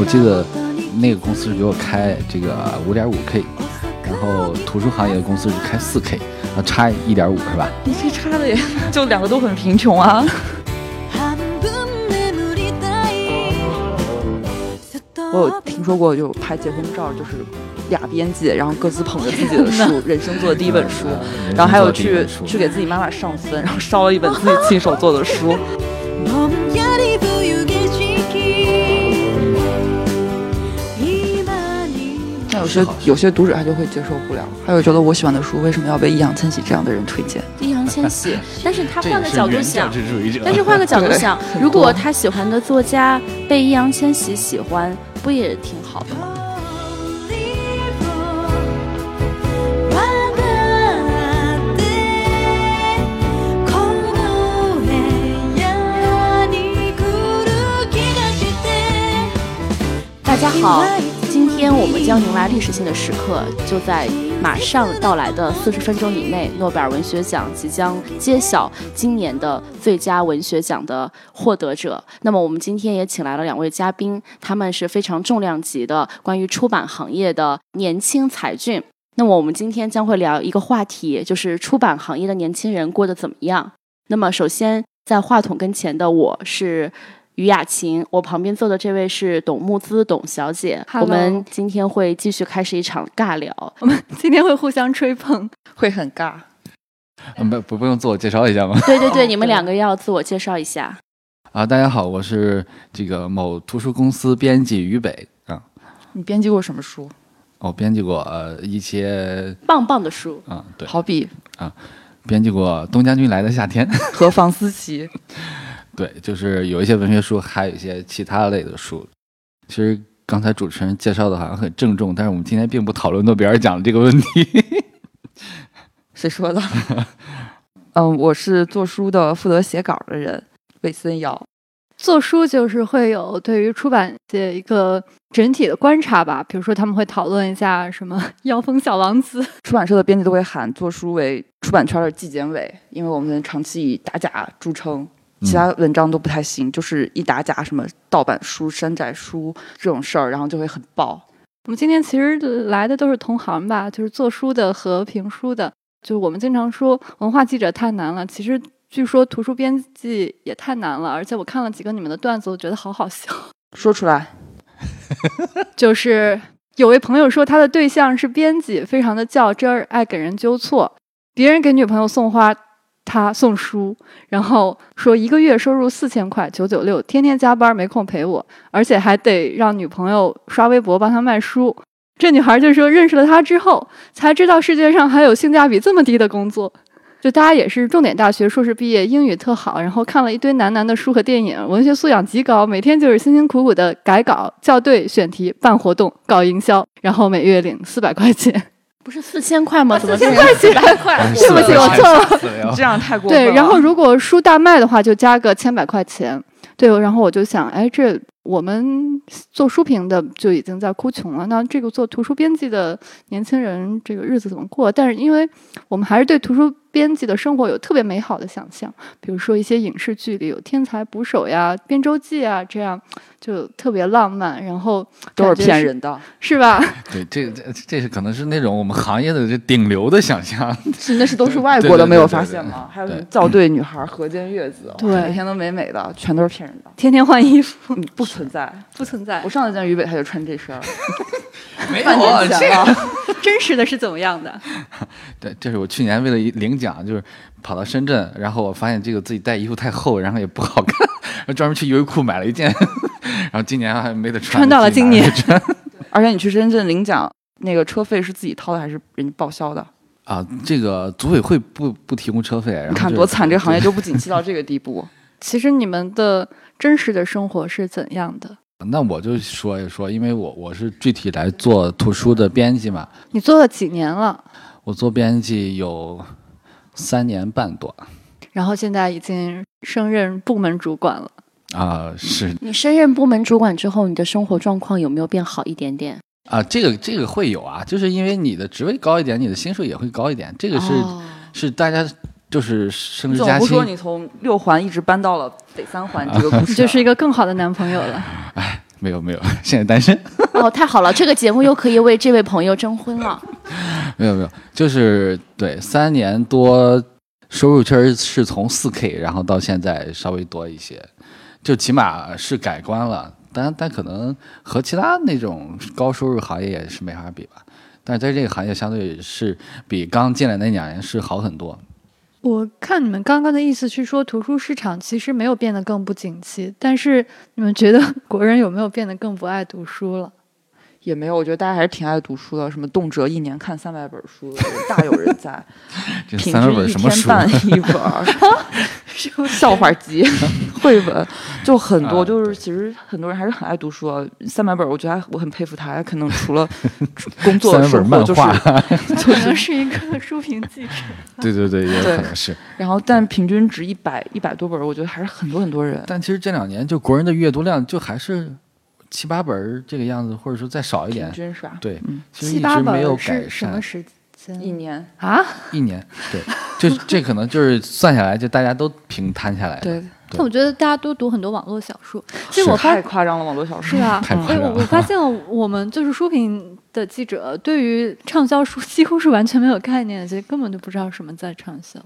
我记得那个公司是给我开这个五点五 K，然后图书行业的公司是开四 K，啊，差一点五是吧？你这差的也就两个都很贫穷啊。我有听说过，就拍结婚照，就是俩编辑，然后各自捧着自己的书，人生做的第一本书，然后还有去去给自己妈妈上坟，然后烧了一本自己亲手做的书。那有些有些读者他就会接受不了，还有觉得我喜欢的书为什么要被易烊千玺这样的人推荐？易烊千玺，但是他换个角度想，但是换个角度 想，如果他喜欢的作家被易烊千玺喜欢。不也挺好的吗？大家好，今天我们将迎来历史性的时刻，就在。马上到来的四十分钟以内，诺贝尔文学奖即将揭晓今年的最佳文学奖的获得者。那么，我们今天也请来了两位嘉宾，他们是非常重量级的关于出版行业的年轻才俊。那么，我们今天将会聊一个话题，就是出版行业的年轻人过得怎么样。那么，首先在话筒跟前的我是。于雅琴，我旁边坐的这位是董木姿，董小姐。我们今天会继续开始一场尬聊，我们今天会互相吹捧，会很尬。不不不用自我介绍一下吗？对对对，你们两个要自我介绍一下。啊，大家好，我是这个某图书公司编辑于北啊。你编辑过什么书？我编辑过呃一些棒棒的书啊，对，好比啊，编辑过《东将军来的夏天》和房思琪。对，就是有一些文学书，还有一些其他类的书。其实刚才主持人介绍的好像很郑重，但是我们今天并不讨论诺贝尔奖这个问题。谁说的？嗯，我是做书的，负责写稿的人，魏森瑶。做书就是会有对于出版界一个整体的观察吧，比如说他们会讨论一下什么《妖风小王子》。出版社的编辑都会喊做书为出版圈的纪检委，因为我们长期以打假著称。其他文章都不太行，就是一打假，什么盗版书、山寨书这种事儿，然后就会很爆。我们今天其实来的都是同行吧，就是做书的和评书的。就是我们经常说文化记者太难了，其实据说图书编辑也太难了。而且我看了几个你们的段子，我觉得好好笑。说出来，就是有位朋友说他的对象是编辑，非常的较真儿，爱给人纠错。别人给女朋友送花。他送书，然后说一个月收入四千块，九九六，天天加班，没空陪我，而且还得让女朋友刷微博帮他卖书。这女孩就说，认识了他之后，才知道世界上还有性价比这么低的工作。就大家也是重点大学硕士毕业，英语特好，然后看了一堆男男的书和电影，文学素养极高，每天就是辛辛苦苦的改稿、校对、选题、办活动、搞营销，然后每月领四百块钱。不是四千块吗？怎么四千块钱？对 不起，我错了。这样太过分了。对，然后如果书大卖的话，就加个千百块钱。对，然后我就想，哎，这我们做书评的就已经在哭穷了，那这个做图书编辑的年轻人，这个日子怎么过？但是，因为我们还是对图书。编辑的生活有特别美好的想象，比如说一些影视剧里有天才捕手呀、编舟记啊，这样就特别浪漫。然后都是骗人的，是吧？对，这这这是可能是那种我们行业的这顶流的想象。是，那是都是外国的，没有发现吗？还有造对女孩、河间月子，对，每天都美美的，全都是骗人的。天天换衣服，不存在，不存在。我上次见于北，他就穿这身。没有这个 真实的是怎么样的？对，这是我去年为了领奖，就是跑到深圳，然后我发现这个自己带衣服太厚，然后也不好看，然后专门去优衣库买了一件，然后今年还没得穿。穿到了今年。而且你去深圳领奖，那个车费是自己掏的还是人家报销的？啊，这个组委会不不提供车费。你看多惨，这个行业就不景气到这个地步。其实你们的真实的生活是怎样的？那我就说一说，因为我我是具体来做图书的编辑嘛。你做了几年了？我做编辑有三年半多。然后现在已经升任部门主管了。啊，是。你升任部门主管之后，你的生活状况有没有变好一点点？啊，这个这个会有啊，就是因为你的职位高一点，你的薪水也会高一点。这个是是大家。就是升职加薪。不说你从六环一直搬到了北三环，这个故事 就是一个更好的男朋友了。哎，没有没有，现在单身。哦，太好了，这个节目又可以为这位朋友征婚了。没有没有，就是对三年多，收入确实是从四 K，然后到现在稍微多一些，就起码是改观了。但但可能和其他那种高收入行业也是没法比吧。但是在这个行业，相对是比刚进来那两年是好很多。我看你们刚刚的意思是说，图书市场其实没有变得更不景气，但是你们觉得国人有没有变得更不爱读书了？也没有，我觉得大家还是挺爱读书的，什么动辄一年看三百本书，大有人在。平三百本均一什么书？天半一本儿，笑话集、绘本就很多，啊就是其实很多人还是很爱读书啊。三百本儿，我觉得还我很佩服他，可能除了工作三百本生活就是，漫画。可能是一个书评记者。对对对，也可能是。然后但平均值一百一百多本儿，我觉得还是很多很多人。但其实这两年就国人的阅读量就还是七八本儿这个样子，或者说再少一点。平均是吧？对，嗯其实七八一直没有改是什么善。时间一年，啊？一年，对，就这可能就是算下来，就大家都平摊下来的。对，但我觉得大家都读很多网络小说。其实我发太夸张了，网络小说是啊，太夸张了我发现我们就是书评的记者，对于畅销书几乎是完全没有概念的，其实根本就不知道什么在畅销。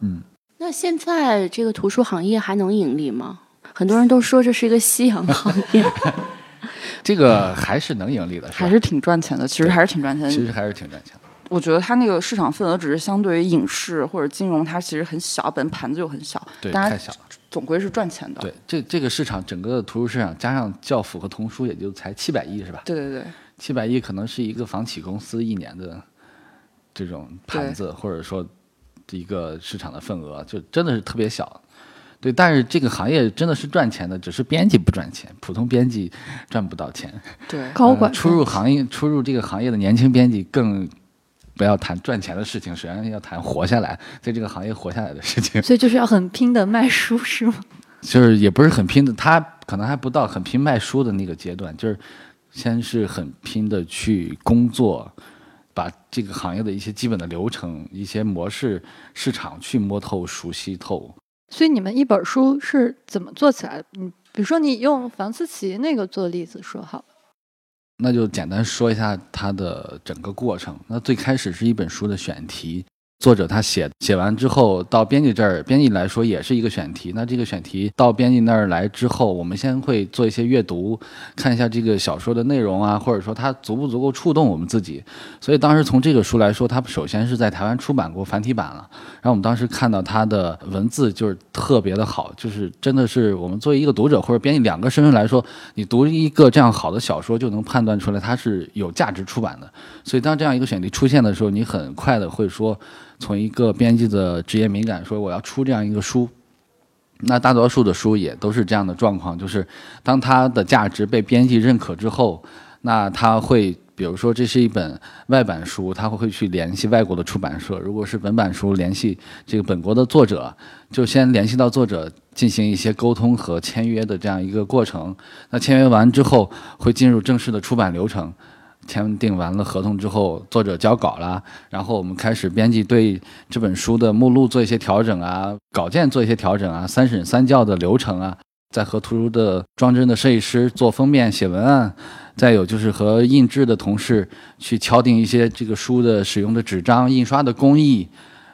嗯，那现在这个图书行业还能盈利吗？很多人都说这是一个夕阳行业。这个还是能盈利的，还是挺赚钱的，其实还是挺赚钱的。其实还是挺赚钱的。我觉得它那个市场份额只是相对于影视或者金融，它其实很小，本盘子就很小，对，当然太小了。总归是赚钱的。对，这这个市场整个的图书市场加上教辅和童书，也就才七百亿是吧？对对对七百亿可能是一个房企公司一年的这种盘子，或者说一个市场的份额，就真的是特别小。对，但是这个行业真的是赚钱的，只是编辑不赚钱，普通编辑赚不到钱。对，高管呃初入行业、出入这个行业的年轻编辑更不要谈赚钱的事情，首先要谈活下来，在这个行业活下来的事情。所以就是要很拼的卖书，是吗？就是也不是很拼的，他可能还不到很拼卖书的那个阶段，就是先是很拼的去工作，把这个行业的一些基本的流程、一些模式、市场去摸透、熟悉透。所以你们一本书是怎么做起来的？你比如说你用房思琪那个做例子说好。那就简单说一下它的整个过程。那最开始是一本书的选题，作者他写写完之后到编辑这儿，编辑来说也是一个选题。那这个选题到编辑那儿来之后，我们先会做一些阅读，看一下这个小说的内容啊，或者说它足不足够触动我们自己。所以当时从这个书来说，它首先是在台湾出版过繁体版了。然后我们当时看到它的文字就是特别的好，就是真的是我们作为一个读者或者编辑两个身份来说，你读一个这样好的小说就能判断出来它是有价值出版的。所以当这样一个选题出现的时候，你很快的会说，从一个编辑的职业敏感说我要出这样一个书。那大多数的书也都是这样的状况，就是当它的价值被编辑认可之后，那他会。比如说，这是一本外版书，他会去联系外国的出版社；如果是本版书，联系这个本国的作者，就先联系到作者，进行一些沟通和签约的这样一个过程。那签约完之后，会进入正式的出版流程。签订完了合同之后，作者交稿啦，然后我们开始编辑对这本书的目录做一些调整啊，稿件做一些调整啊，三审三校的流程啊，再和图书的装帧的设计师做封面、写文案。再有就是和印制的同事去敲定一些这个书的使用的纸张、印刷的工艺，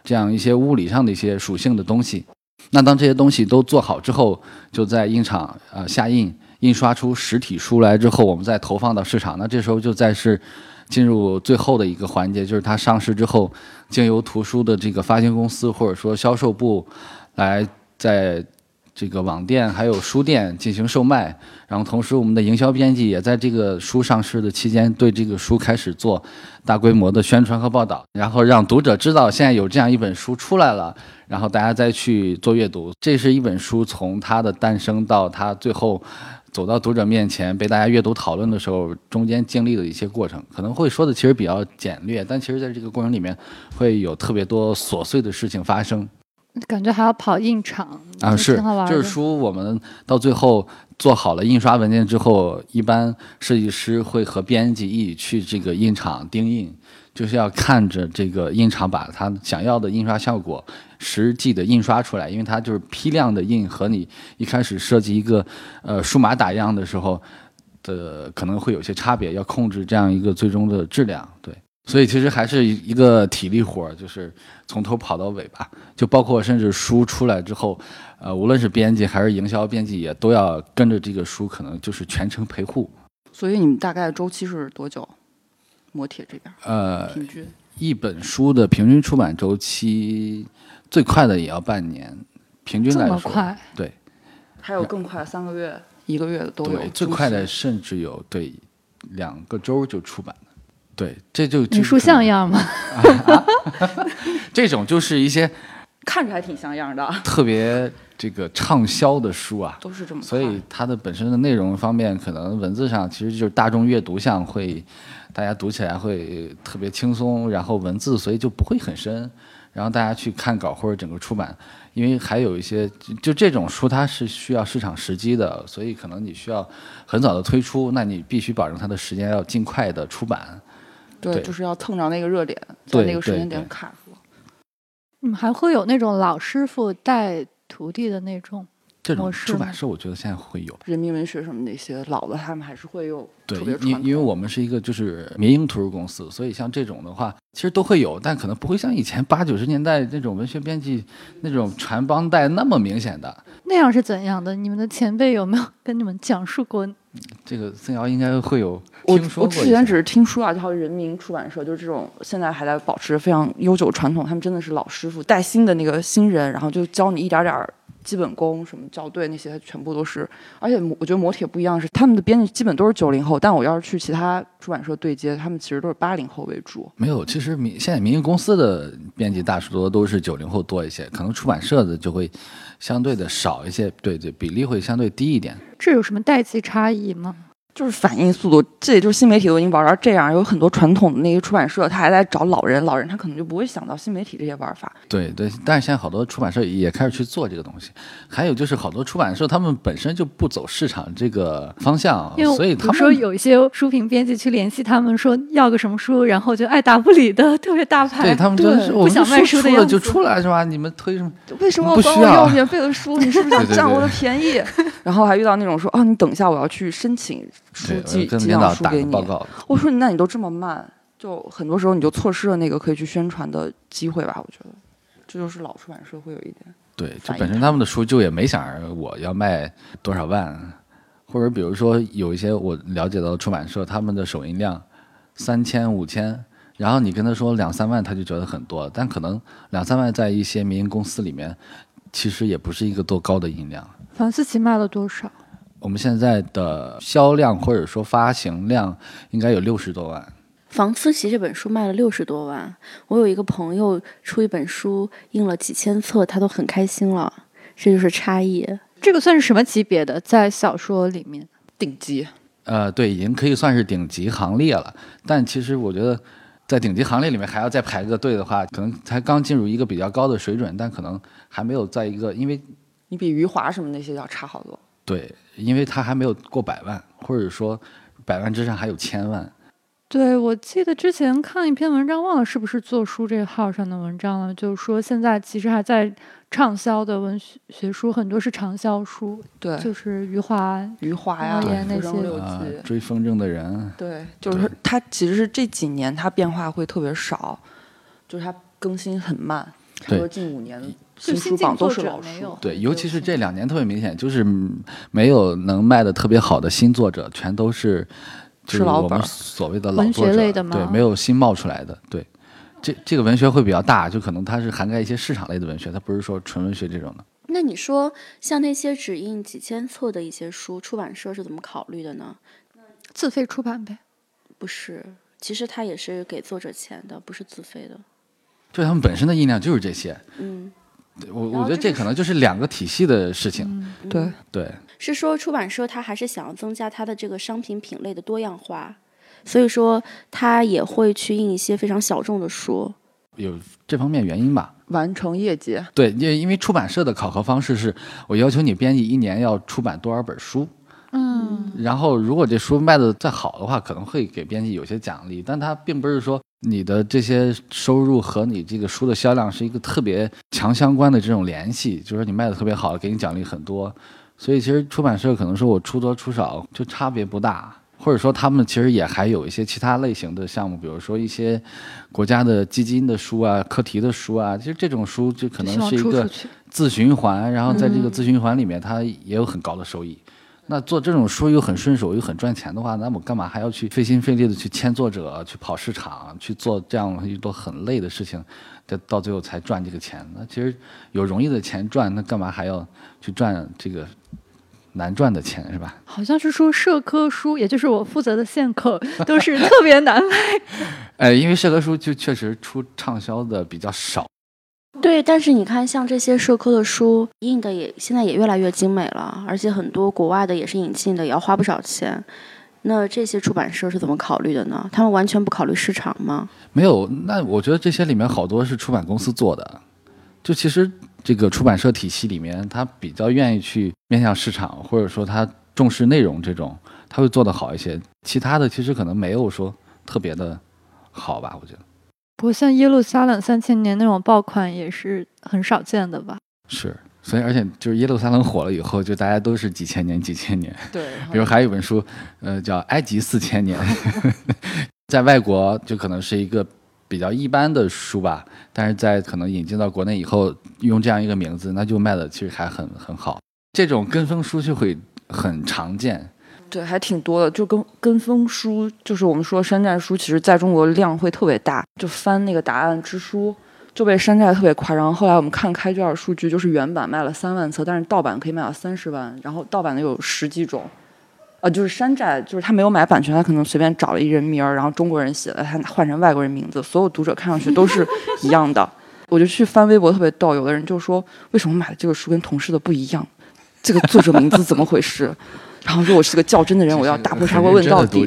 这样一些物理上的一些属性的东西。那当这些东西都做好之后，就在印厂呃下印，印刷出实体书来之后，我们再投放到市场。那这时候就再是进入最后的一个环节，就是它上市之后，经由图书的这个发行公司或者说销售部来在。这个网店还有书店进行售卖，然后同时我们的营销编辑也在这个书上市的期间，对这个书开始做大规模的宣传和报道，然后让读者知道现在有这样一本书出来了，然后大家再去做阅读。这是一本书从它的诞生到它最后走到读者面前被大家阅读讨论的时候，中间经历的一些过程，可能会说的其实比较简略，但其实在这个过程里面会有特别多琐碎的事情发生。感觉还要跑印厂啊，是，就是书我们到最后做好了印刷文件之后，一般设计师会和编辑一起去这个印厂钉印，就是要看着这个印厂把他想要的印刷效果实际的印刷出来，因为它就是批量的印和你一开始设计一个呃数码打样的时候。的可能会有些差别，要控制这样一个最终的质量。对，所以其实还是一个体力活儿，就是从头跑到尾吧。就包括甚至书出来之后，呃，无论是编辑还是营销编辑，也都要跟着这个书，可能就是全程陪护。所以你们大概周期是多久？磨铁这边呃，平均一本书的平均出版周期，最快的也要半年，平均这来说，么快，对还有更快，三个月、一个月的都有对，。最快的甚至有对两个周就出版的，对，这就你书像样吗？这种就是一些看着还挺像样的，特别这个畅销的书啊，都是这么。所以它的本身的内容方面，可能文字上其实就是大众阅读项会，大家读起来会特别轻松，然后文字所以就不会很深，然后大家去看稿或者整个出版，因为还有一些就就这种书它是需要市场时机的，所以可能你需要很早的推出，那你必须保证它的时间要尽快的出版。对，就是要蹭着那个热点，在那个时间点卡住。你们还会有那种老师傅带徒弟的那种？这种出版社我觉得现在会有。人民文学什么那些老的，他们还是会有对。因因为我们是一个就是民营图书公司，所以像这种的话，其实都会有，但可能不会像以前八九十年代那种文学编辑那种传帮带那么明显的。那样是怎样的？你们的前辈有没有跟你们讲述过？这个曾瑶应该会有我听说过一些我之前只是听说啊，就好像人民出版社，就是这种现在还在保持非常悠久传统，他们真的是老师傅带新的那个新人，然后就教你一点点儿基本功，什么校对那些全部都是。而且我觉得磨铁不一样是他们的编辑基本都是九零后，但我要是去其他出版社对接，他们其实都是八零后为主。没有，其实民现在民营公司的编辑大多都是九零后多一些，可能出版社的就会相对的少一些，对对，比例会相对低一点。这有什么代际差异吗？就是反应速度，这也就是新媒体都已经玩到这样，有很多传统的那些出版社，他还在找老人，老人他可能就不会想到新媒体这些玩法。对对，但是现在好多出版社也开始去做这个东西，还有就是好多出版社他们本身就不走市场这个方向，因为所以他们说有一些书评编辑去联系他们说要个什么书，然后就爱答不理的，特别大牌。对他们就是我们不想卖书的样子出来是吧？你们推什么？为什么不需要我要免费的书？你是不是想 占我的对便宜？然后还遇到那种说，啊，你等一下，我要去申请书对，我寄跟寄样书领导打给你。个报告。我说，那你都这么慢，就很多时候你就错失了那个可以去宣传的机会吧？我觉得，这就是老出版社会有一点。对，就本身他们的书就也没想着我要卖多少万，或者比如说有一些我了解到的出版社，他们的首印量三千五千，然后你跟他说两三万，他就觉得很多，但可能两三万在一些民营公司里面，其实也不是一个多高的音量。房思琪卖了多少？我们现在的销量或者说发行量应该有六十多万，房思琪这本书卖了六十多万，我有一个朋友出一本书印了几千册，他都很开心了，这就是差异。这个算是什么级别的？在小说里面，顶级，呃，对，已经可以算是顶级行列了。但其实我觉得，在顶级行列里面还要再排个队的话，可能才刚进入一个比较高的水准，但可能还没有在一个，因为你比余华什么那些要差好多。对，因为他还没有过百万，或者说百万之上还有千万。对我记得之前看一篇文章，忘了是不是做书这个号上的文章了，就是说现在其实还在畅销的文学学书很多是畅销书，对，就是余华。余华呀，对那些追风筝的人，对，就是他其实是这几年他变化会特别少，就是他更新很慢，差不多近五年就新新作书榜都是老书者没有。对，尤其是这两年特别明显，就是嗯没有能卖的特别好的新作者，全都是就是是我们所谓的老作者，类的对，没有新冒出来的。对，这这个文学会比较大，就可能它是涵盖一些市场类的文学，它不是说纯文学这种的。那你说，像那些只印几千册的一些书，出版社是怎么考虑的呢？自费出版呗。不是，其实它也是给作者钱的，不是自费的。就他们本身的印量就是这些，嗯，我我觉得这可能就是两个体系的事情。嗯对，对，是说出版社他还是想要增加它的这个商品品类的多样化，所以说他也会去印一些非常小众的书。有这方面原因吧。完成业绩，对，因为因为出版社的考核方式是我要求你编辑一年要出版多少本书，嗯，然后如果这书卖的再好的话，可能会给编辑有些奖励，但它并不是说你的这些收入和你这个书的销量是一个特别强相关的这种联系，就是说你卖的特别好，给你奖励很多，所以其实出版社可能说我出多出少就差别不大，或者说他们其实也还有一些其他类型的项目，比如说一些国家的基金的书啊、课题的书啊，其实这种书就可能是一个自循环，然后在这个自循环里面它也有很高的收益。那做这种书又很顺手又很赚钱的话，那我干嘛还要去费心费力的去签作者、去跑市场、去做这样一多很累的事情，这到最后才赚这个钱？那其实有容易的钱赚，那干嘛还要去赚这个难赚的钱，是吧？好像是说社科书，也就是我负责的线课，都是特别难卖。呃，因为社科书就确实出畅销的比较少。对，但是你看，像这些社科的书印的也现在也越来越精美了，而且很多国外的也是引进的，也要花不少钱。那这些出版社是怎么考虑的呢？他们完全不考虑市场吗？没有，那我觉得这些里面好多是出版公司做的。就其实这个出版社体系里面，他比较愿意去面向市场，或者说他重视内容这种，他会做得好一些。其他的其实可能没有说特别的好吧，我觉得。不过像耶路撒冷三千年那种爆款也是很少见的吧？是，所以而且就是耶路撒冷火了以后，就大家都是几千年几千年。对，比如还有一本书，呃，叫《埃及四千年 》，在外国就可能是一个比较一般的书吧，但是在可能引进到国内以后，用这样一个名字，那就卖的其实还很很好。这种跟风书就会很常见。对，还挺多的，就跟跟风书，就是我们说山寨书，其实在中国量会特别大。就翻那个答案之书，就被山寨特别夸张。后后来我们看开卷数据，就是原版卖了三万册，但是盗版可以卖到三十万。然后盗版的有十几种，呃，就是山寨，就是他没有买版权，他可能随便找了一人名儿，然后中国人写的，他换成外国人名字，所有读者看上去都是一样的。我就去翻微博，特别逗，有的人就说，为什么买的这个书跟同事的不一样？这个作者名字怎么回事？然后说我是个较真的人，我要打破砂锅问到底。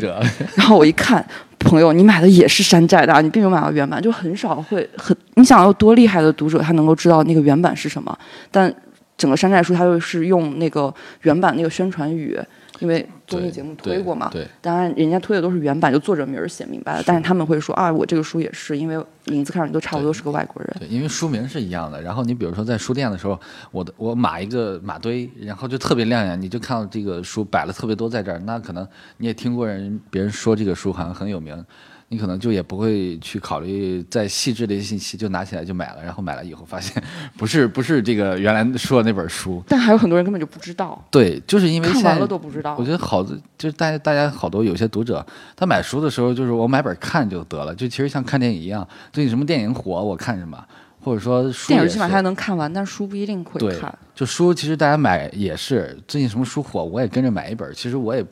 然后我一看，朋友，你买的也是山寨的，你并没有买到原版，就很少会很。你想要多厉害的读者，他能够知道那个原版是什么？但整个山寨书，它就是用那个原版那个宣传语。因为综艺节目推过嘛，对，当然人家推的都是原版，就作者名儿写明白了。但是他们会说啊，我这个书也是，因为名字看上去都差不多是个外国人。对，因为书名是一样的。然后你比如说在书店的时候，我的我码一个码堆，然后就特别亮眼，你就看到这个书摆了特别多在这儿，那可能你也听过人别人说这个书好像很有名。你可能就也不会去考虑再细致的一些信息，就拿起来就买了，然后买了以后发现 不是不是这个原来说的那本书。但还有很多人根本就不知道。对，就是因为看完了都不知道。我觉得好，就是大家大家好多有些读者，他买书的时候就是我买本看就得了，就其实像看电影一样，最近什么电影火我看什么，或者说书电影起码还能看完，但书不一定会看。就书其实大家买也是最近什么书火，我也跟着买一本。其实我也。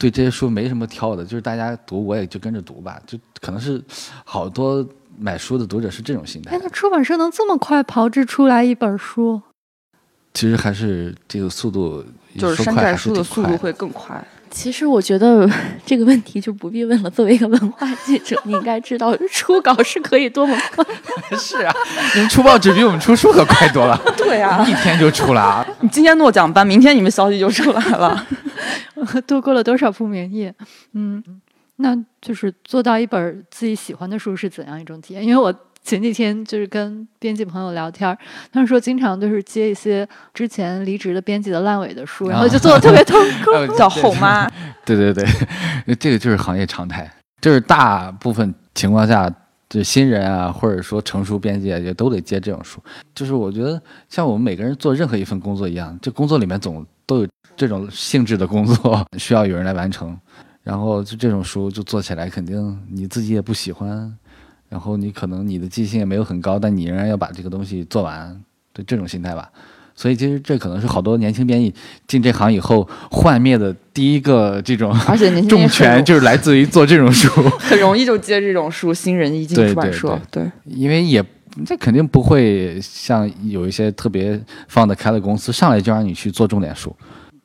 对这些书没什么挑的，就是大家读我也就跟着读吧，就可能是好多买书的读者是这种心态。那出版社能这么快炮制出来一本书？其实还是这个速度，就是山寨书的速度会更快。其实我觉得这个问题就不必问了。作为一个文化记者，你应该知道 出稿是可以多么快。是啊，你们出报纸比我们出书可快多了。对啊，一天就出了。你今天诺奖颁，明天你们消息就出来了。度过了多少不眠夜？嗯，那就是做到一本自己喜欢的书是怎样一种体验？因为我前几天就是跟编辑朋友聊天，他们说经常就是接一些之前离职的编辑的烂尾的书，然后就做的特别痛 苦，叫后妈。对对对，这个就是行业常态，就是大部分情况下，就新人啊，或者说成熟编辑也都得接这种书。就是我觉得像我们每个人做任何一份工作一样，这工作里面总。这种性质的工作 需要有人来完成，然后就这种书就做起来肯定你自己也不喜欢，然后你可能你的记性也没有很高，但你仍然要把这个东西做完，对这种心态吧。所以其实这可能是好多年轻编译进这行以后幻灭的第一个这种，而且 重权 就是来自于做这种书，很容易就接这种书。新人一进出版社，对，因为也这肯定不会像有一些特别放得开的公司上来就让你去做重点书。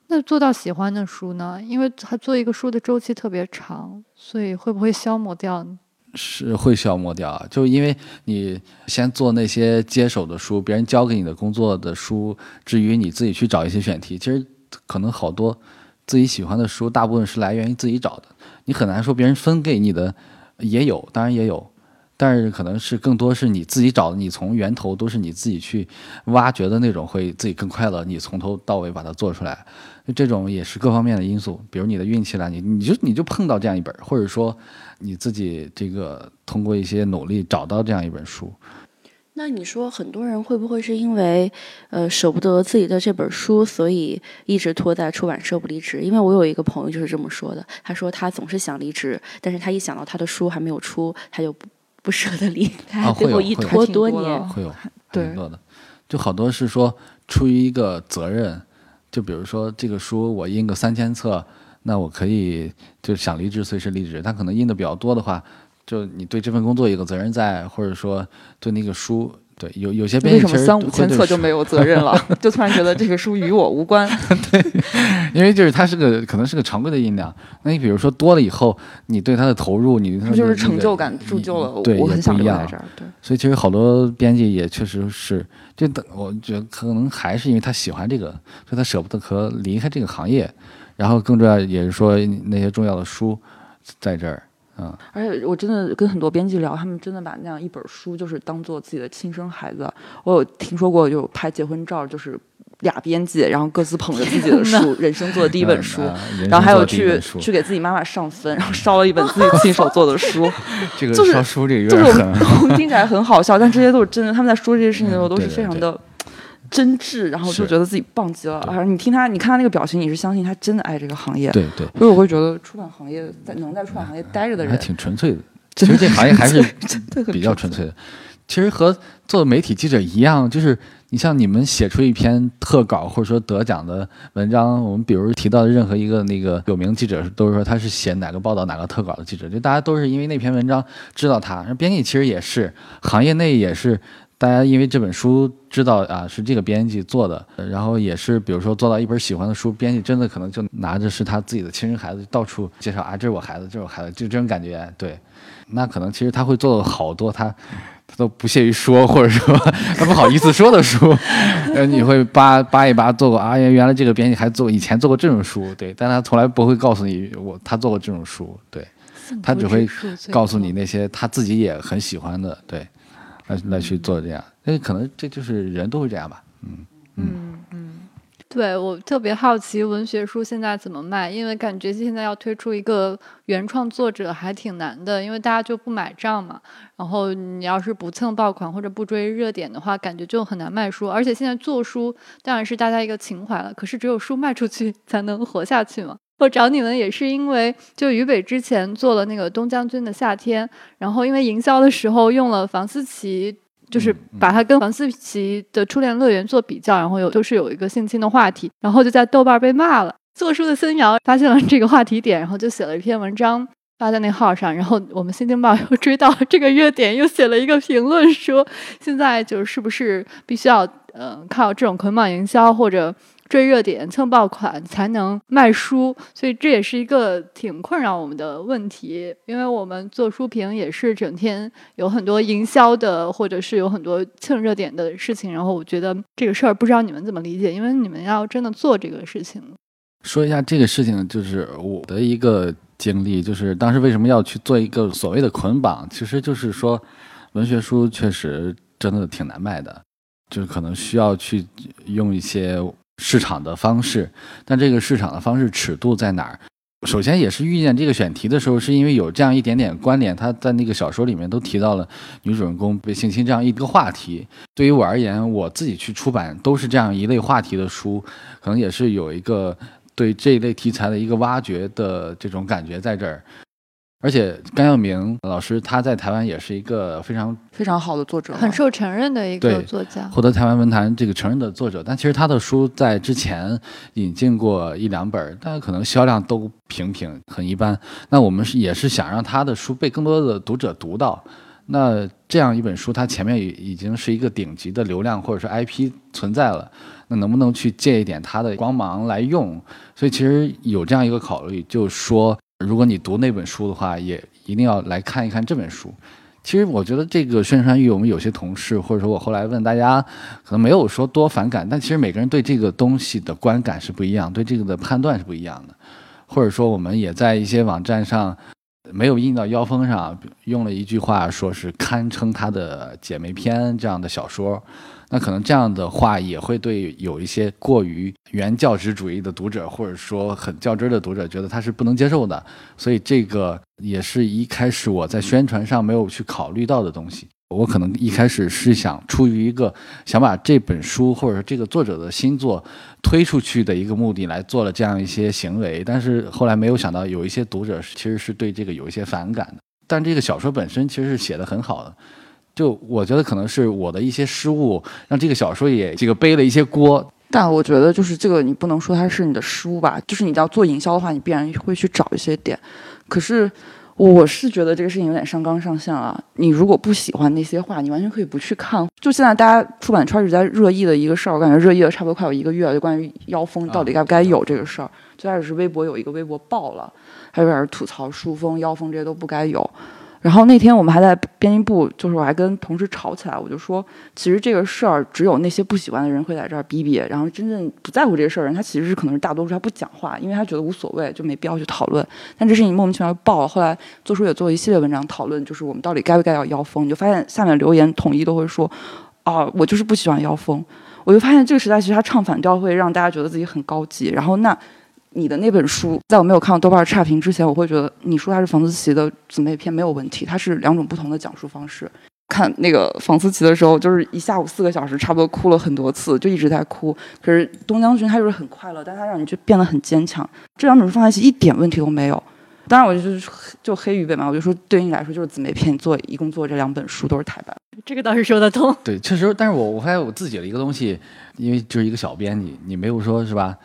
那做到喜欢的书呢？因为它做一个书的周期特别长，所以会不会消磨掉？是会消磨掉，就因为你先做那些接手的书，别人交给你的工作的书，至于你自己去找一些选题，其实可能好多自己喜欢的书，大部分是来源于自己找的，你很难说别人分给你的，也有，当然也有，但是可能是更多是你自己找的，你从源头都是你自己去挖掘的那种，会自己更快乐。你从头到尾把它做出来，这种也是各方面的因素，比如你的运气啦，你你就你就碰到这样一本，或者说你自己这个通过一些努力找到这样一本书。那你说很多人会不会是因为呃舍不得自己的这本书，所以一直拖在出版社不离职？因为我有一个朋友就是这么说的，他说他总是想离职，但是他一想到他的书还没有出，他就。不舍得离开，最后一拖多年，会有很多的，就好多是说出于一个责任，就比如说这个书我印个三千册，那我可以就想离职随时离职。他可能印的比较多的话，就你对这份工作有个责任在，或者说对那个书。对，有有些编辑为什么三五千册就没有责任了？就突然觉得这个书与我无关。对，因为就是它是个可能是个常规的音量。那你比如说多了以后，你对它的投入，你它就是成就感铸就了。对，我很想留在这儿。对，所以其实好多编辑也确实是，就等我觉得可能还是因为他喜欢这个，所以他舍不得和离开这个行业。然后更重要也是说那些重要的书在这儿。嗯，而且我真的跟很多编辑聊，他们真的把那样一本书就是当做自己的亲生孩子。我有听说过，有拍结婚照，就是俩编辑，然后各自捧着自己的书，人生做的第一本书，然后还有去去给自己妈妈上坟，然后烧了一本自己亲手做的书。这个烧书这个就是 听起来很好笑，但这些都是真的。他们在说这些事情的时候都是非常的。真挚，然后就觉得自己棒极了。而你听他，你看他那个表情，你是相信他真的爱这个行业。对对。所以我会觉得出版行业在能在出版行业待着的人还挺纯粹的。其实这行业还是 比较纯粹的。其实和做媒体记者一样，就是你像你们写出一篇特稿或者说得奖的文章，我们比如提到的任何一个那个有名记者，都是说他是写哪个报道哪个特稿的记者，就大家都是因为那篇文章知道他。编辑其实也是，行业内也是。大家因为这本书知道啊是这个编辑做的，然后也是比如说做到一本喜欢的书，编辑真的可能就拿着是他自己的亲生孩子到处介绍啊，这是我孩子，这是我孩子，就这种感觉。对，那可能其实他会做好多他他都不屑于说或者说他不好意思说的书，呃，你会扒扒一扒做过啊，原来这个编辑还做以前做过这种书，对，但他从来不会告诉你我他做过这种书，对，他只会告诉你那些他自己也很喜欢的，对。那那去做这样，那可能这就是人都会这样吧，嗯嗯嗯，对我特别好奇文学书现在怎么卖，因为感觉现在要推出一个原创作者还挺难的，因为大家就不买账嘛。然后你要是不蹭爆款或者不追热点的话，感觉就很难卖书。而且现在做书当然是大家一个情怀了，可是只有书卖出去才能活下去嘛。我找你们也是因为，就俞北之前做了那个《东将军的夏天》，然后因为营销的时候用了房思琪，就是把他跟房思琪的《初恋乐园》做比较，然后有就是有一个性侵的话题，然后就在豆瓣被骂了。做书的孙瑶发现了这个话题点，然后就写了一篇文章发在那号上，然后我们《新京报》又追到这个热点，又写了一个评论说，现在就是不是必须要嗯靠这种捆绑营销或者。追热点、蹭爆款才能卖书，所以这也是一个挺困扰我们的问题。因为我们做书评也是整天有很多营销的，或者是有很多蹭热点的事情。然后我觉得这个事儿不知道你们怎么理解，因为你们要真的做这个事情。说一下这个事情，就是我的一个经历，就是当时为什么要去做一个所谓的捆绑，其实就是说，文学书确实真的挺难卖的，就是可能需要去用一些。市场的方式，但这个市场的方式尺度在哪儿？首先也是遇见这个选题的时候，是因为有这样一点点关联。他在那个小说里面都提到了女主人公被性侵这样一个话题。对于我而言，我自己去出版都是这样一类话题的书，可能也是有一个对这一类题材的一个挖掘的这种感觉在这儿。而且甘耀明老师他在台湾也是一个非常非常好的作者，很受承认的一个作家，获得台湾文坛这个承认的作者。但其实他的书在之前引进过一两本，但可能销量都平平，很一般。那我们是也是想让他的书被更多的读者读到。那这样一本书，它前面已已经是一个顶级的流量或者是 IP 存在了，那能不能去借一点它的光芒来用？所以其实有这样一个考虑，就是说。如果你读那本书的话，也一定要来看一看这本书。其实我觉得这个《宣传语》，我们有些同事或者说我后来问大家，可能没有说多反感，但其实每个人对这个东西的观感是不一样，对这个的判断是不一样的。或者说我们也在一些网站上没有印到腰封上，用了一句话说是堪称他的姐妹篇这样的小说，那可能这样的话也会对有一些过于原教旨主义的读者，或者说很较真的读者，觉得他是不能接受的。所以这个也是一开始我在宣传上没有去考虑到的东西。我可能一开始是想出于一个想把这本书或者说这个作者的新作推出去的一个目的来做了这样一些行为，但是后来没有想到有一些读者其实是对这个有一些反感的。但这个小说本身其实是写的很好的，就我觉得可能是我的一些失误让这个小说也这个背了一些锅。但我觉得就是这个你不能说它是你的失误吧，就是你要做营销的话，你必然会去找一些点。可是。我是觉得这个事情有点上纲上线了。你如果不喜欢那些话，你完全可以不去看。就现在大家出版圈一直在热议的一个事儿，我感觉热议了差不多快有一个月了，就关于妖风到底该不该有这个事儿。最开始是微博有一个微博爆了，还有点吐槽书风、妖风这些都不该有。然后那天我们还在编辑部，就是我还跟同事吵起来，我就说，其实这个事儿只有那些不喜欢的人会在这儿逼逼，然后真正不在乎这个事儿人，他其实是可能是大多数他不讲话，因为他觉得无所谓，就没必要去讨论。但这事情莫名其妙爆了，后来做书也做了一系列文章讨论，就是我们到底该不该要妖风，你就发现下面留言统一都会说，啊，我就是不喜欢妖风。我就发现这个时代其实他唱反调会让大家觉得自己很高级，然后那。你的那本书，在我没有看到豆瓣差评之前，我会觉得你说它是房思琪的姊妹篇没有问题，它是两种不同的讲述方式。看那个房思琪的时候，就是一下午四个小时，差不多哭了很多次，就一直在哭。可是东将军他就是很快乐，但他让你就变得很坚强。这两本书放在一起一点问题都没有。当然，我就是就黑鱼呗嘛，我就说对于你来说就是姊妹篇，做一共做这两本书都是台版，这个倒是说得通。对，确实，但是我我发现我自己的一个东西，因为就是一个小编辑，你没有说是吧？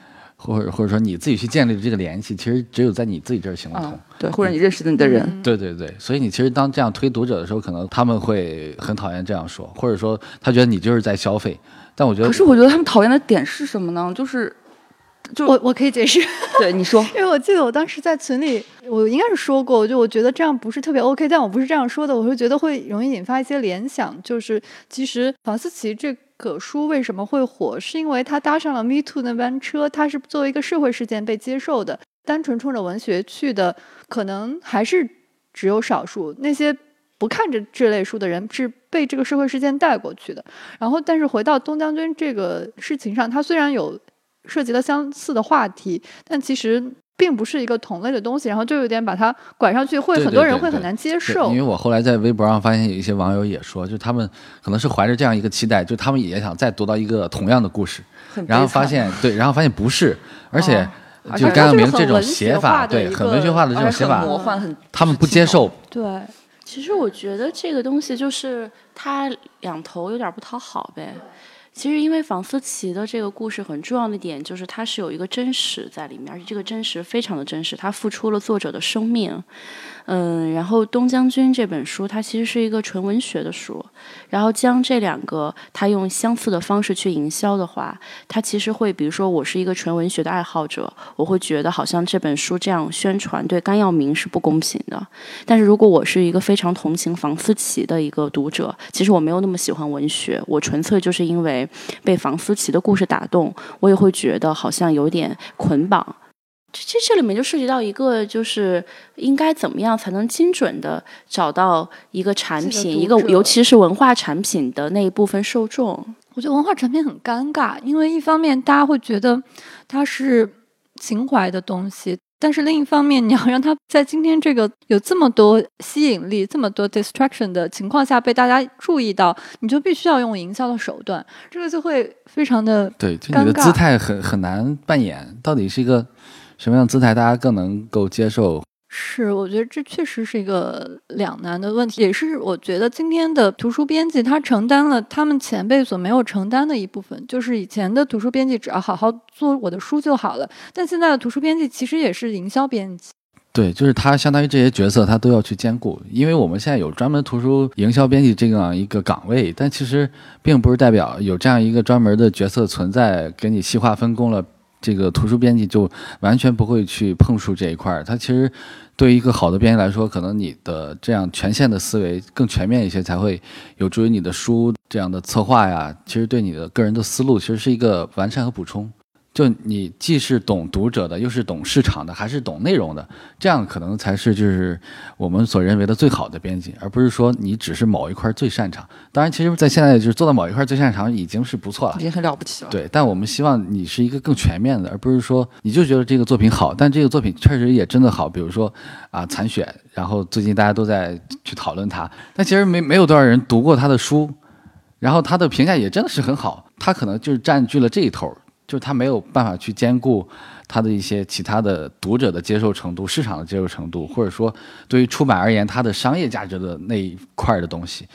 或者或者说你自己去建立的这个联系，其实只有在你自己这儿行得通。对，或者你认识的你的人。对对对，所以你其实当这样推读者的时候，可能他们会很讨厌这样说，或者说他觉得你就是在消费。但我觉得，可是我觉得他们讨厌的点是什么呢？就是，就我我可以解释。对，你说。因为我记得我当时在群里，我应该是说过，就我觉得这样不是特别 OK，但我不是这样说的，我会觉得会容易引发一些联想，就是其实房思琪这。葛书为什么会火？是因为他搭上了 Me Too 那班车，他是作为一个社会事件被接受的。单纯冲着文学去的，可能还是只有少数。那些不看着这类书的人，是被这个社会事件带过去的。然后，但是回到东将军这个事情上，他虽然有涉及了相似的话题，但其实。并不是一个同类的东西，然后就有点把它拐上去，会很多人会很难接受。因为我后来在微博上发现有一些网友也说，就他们可能是怀着这样一个期待，就他们也想再读到一个同样的故事，然后发现对，然后发现不是，而且就甘耀明这种写法，对，很文学化的这种写法，他们不接受。对，其实我觉得这个东西就是他两头有点不讨好呗。其实，因为房思琪的这个故事很重要的点就是，它是有一个真实在里面，而且这个真实非常的真实，它付出了作者的生命。嗯，然后《东将军》这本书，它其实是一个纯文学的书，然后将这两个，他用相似的方式去营销的话，它其实会，比如说我是一个纯文学的爱好者，我会觉得好像这本书这样宣传对甘耀明是不公平的。但是如果我是一个非常同情房思琪的一个读者，其实我没有那么喜欢文学，我纯粹就是因为被房思琪的故事打动，我也会觉得好像有点捆绑。这这这里面就涉及到一个，就是应该怎么样才能精准的找到一个产品，一个尤其是文化产品的那一部分受众。我觉得文化产品很尴尬，因为一方面大家会觉得它是情怀的东西，但是另一方面你要让它在今天这个有这么多吸引力、这么多 distraction 的情况下被大家注意到，你就必须要用营销的手段，这个就会非常的对，就你的姿态很很难扮演，到底是一个。什么样姿态大家更能够接受？是，我觉得这确实是一个两难的问题，也是我觉得今天的图书编辑他承担了他们前辈所没有承担的一部分。就是以前的图书编辑只要好好做我的书就好了，但现在的图书编辑其实也是营销编辑。对，就是他相当于这些角色他都要去兼顾，因为我们现在有专门图书营销编辑这样一个岗位，但其实并不是代表有这样一个专门的角色存在，给你细化分工了。这个图书编辑就完全不会去碰触这一块儿。他其实对于一个好的编辑来说，可能你的这样全线的思维更全面一些，才会有助于你的书这样的策划呀。其实对你的个人的思路，其实是一个完善和补充。就你既是懂读者的，又是懂市场的，还是懂内容的，这样可能才是就是我们所认为的最好的编辑，而不是说你只是某一块最擅长。当然，其实，在现在就是做到某一块最擅长已经是不错了已，经很了不起了。对。但我们希望你是一个更全面的，而不是说你就觉得这个作品好，但这个作品确实也真的好。比如说啊，残雪，然后最近大家都在去讨论它，但其实没没有多少人读过他的书，然后他的评价也真的是很好，他可能就是占据了这一头，就是他没有办法去兼顾他的一些其他的读者的接受程度、市场的接受程度，或者说对于出版而言，它的商业价值的那一块儿的东西。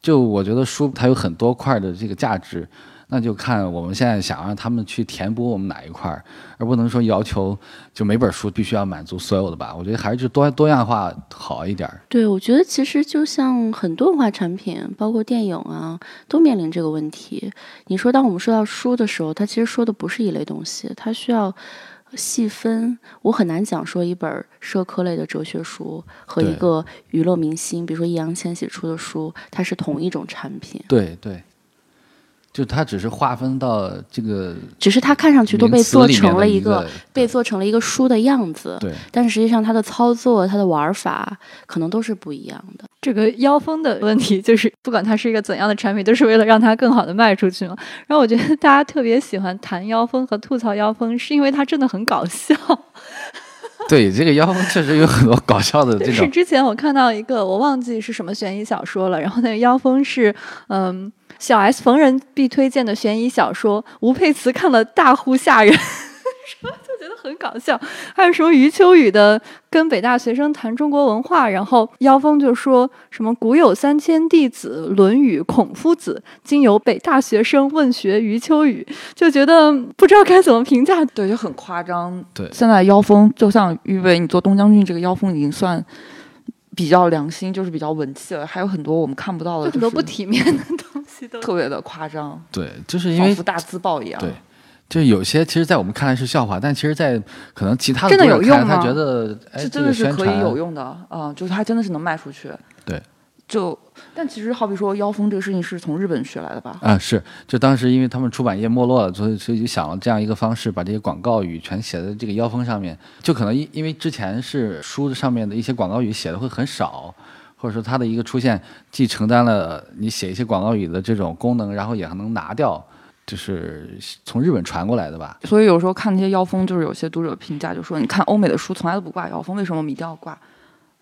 就我觉得书它有很多块儿的这个价值，那就看我们现在想让他们去填补我们哪一块儿，而不能说要求就每本书必须要满足所有的吧。我觉得还是就多多样化好一点儿。对，我觉得其实就像很多文化产品，包括电影啊，都面临这个问题。你说，当我们说到书的时候，它其实说的不是一类东西，它需要细分。我很难讲说一本社科类的哲学书和一个娱乐明星，比如说易烊千玺出的书，它是同一种产品，对对，就它只是划分到这个只是它看上去都被做成了一个被做成了一个书的样子，对。但是实际上它的操作、它的玩法可能都是不一样的。这个腰封的问题，就是不管它是一个怎样的产品，都是为了让它更好的卖出去嘛。然后我觉得大家特别喜欢谈腰封和吐槽腰封，是因为它真的很搞笑。对，这个妖风确实有很多搞笑的这种是，之前我看到一个，我忘记是什么悬疑小说了，然后那个妖风是，嗯，小 S 逢人必推荐的悬疑小说，吴佩慈看了大呼吓人。很搞笑，还有什么余秋雨的跟北大学生谈中国文化，然后妖风就说什么古有三千弟子，《论语》孔夫子，今有北大学生问学余秋雨，就觉得不知道该怎么评价。对，就很夸张。对现在妖风就像预备你做东将军，这个妖风已经算比较良心，就是比较文气了。还有很多我们看不到的，很多不体面的东西都特别的夸张，对，就是因为大字报一样。对就有些其实，在我们看来是笑话，但其实，在可能其他真的读者看他有用吗觉得哎，这个这真的是可以有用的啊、就是它真的是能卖出去。对，就但其实好比说妖风这个事情是从日本学来的吧？啊，是，就当时因为他们出版业没落了，所以所以就想了这样一个方式，把这些广告语全写在这个腰封上面。就可能因因为之前是书上面的一些广告语写的会很少，或者说它的一个出现既承担了你写一些广告语的这种功能，然后也还能拿掉，就是从日本传过来的吧。所以有时候看那些妖风，就是有些读者评价就说，你看欧美的书从来都不挂妖风，为什么我们一定要挂？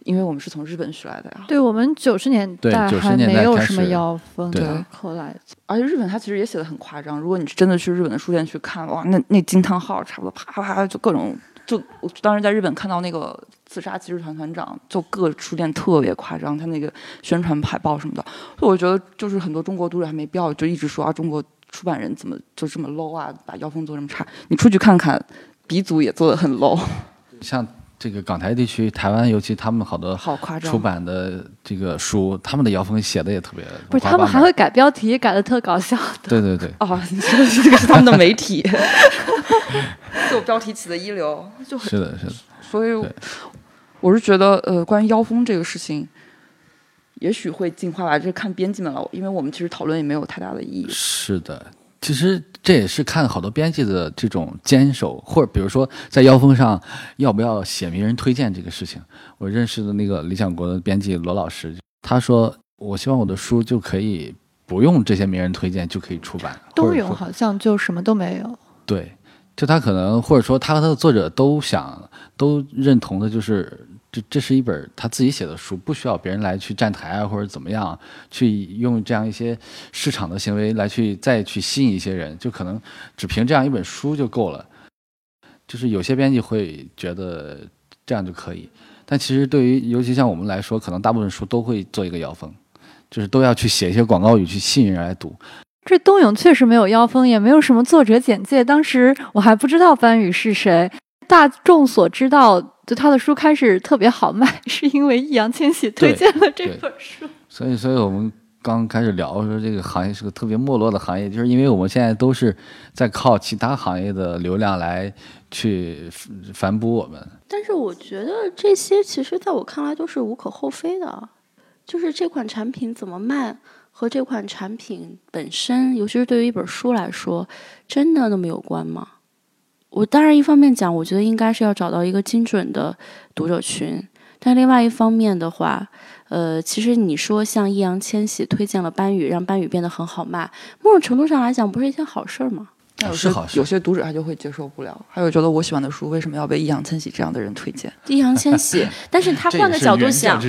因为我们是从日本学来的呀。对我们九十年代还没有什么妖风对的，后来而且日本它其实也写的很夸张，如果你是真的去日本的书店去看，哇，那那惊叹号差不多啪啪啪就各种，就我当时在日本看到那个自杀骑士团团长，就各书店特别夸张，他那个宣传海报什么的，所以我觉得就是很多中国读者还没必要就一直说啊中国出版人怎么就这么 low 啊，把妖风做这么差，你出去看看，鼻祖也做的很 low，像这个港台地区，台湾尤其他们好多好夸张。出版的这个书，他们的腰风写的也特别不是他们还会改标题，改的特搞笑。对对对，哦，你说的是这个是他们的媒体，就标题起的一流，就很是的，是的。所以我是觉得，呃，关于妖风这个事情，也许会进化吧，这看编辑们了，因为我们其实讨论也没有太大的意义。是的，其实这也是看好多编辑的这种坚守，或者比如说在腰封上要不要写名人推荐这个事情。我认识的那个理想国的编辑罗老师，他说：“我希望我的书就可以不用这些名人推荐就可以出版。”冬泳或者说好像就什么都没有。对，就他可能或者说他和他的作者都想都认同的就是。这这是一本他自己写的书，不需要别人来去站台啊，或者怎么样，去用这样一些市场的行为来去再去吸引一些人，就可能只凭这样一本书就够了。就是有些编辑会觉得这样就可以，但其实对于尤其像我们来说，可能大部分书都会做一个腰封，就是都要去写一些广告语去吸引人来读。这冬泳确实没有妖风，也没有什么作者简介。当时我还不知道班宇是谁，大众所知道，就他的书开始特别好卖，是因为易烊千玺推荐了这本书。所以，所以我们刚开始聊说这个行业是个特别没落的行业，就是因为我们现在都是在靠其他行业的流量来去反哺我们。但是我觉得这些其实在我看来都是无可厚非的，就是这款产品怎么卖和这款产品本身，尤其是对于一本书来说，真的那么有关吗？我当然一方面讲，我觉得应该是要找到一个精准的读者群，但另外一方面的话，呃，其实你说像易烊千玺推荐了班宇，让班宇变得很好卖，某种程度上来讲，不是一件好事儿吗？但有些是好事有些读者他就会接受不了，还有觉得我喜欢的书为什么要被易烊千玺这样的人推荐？易烊千玺，但是他换个角度想，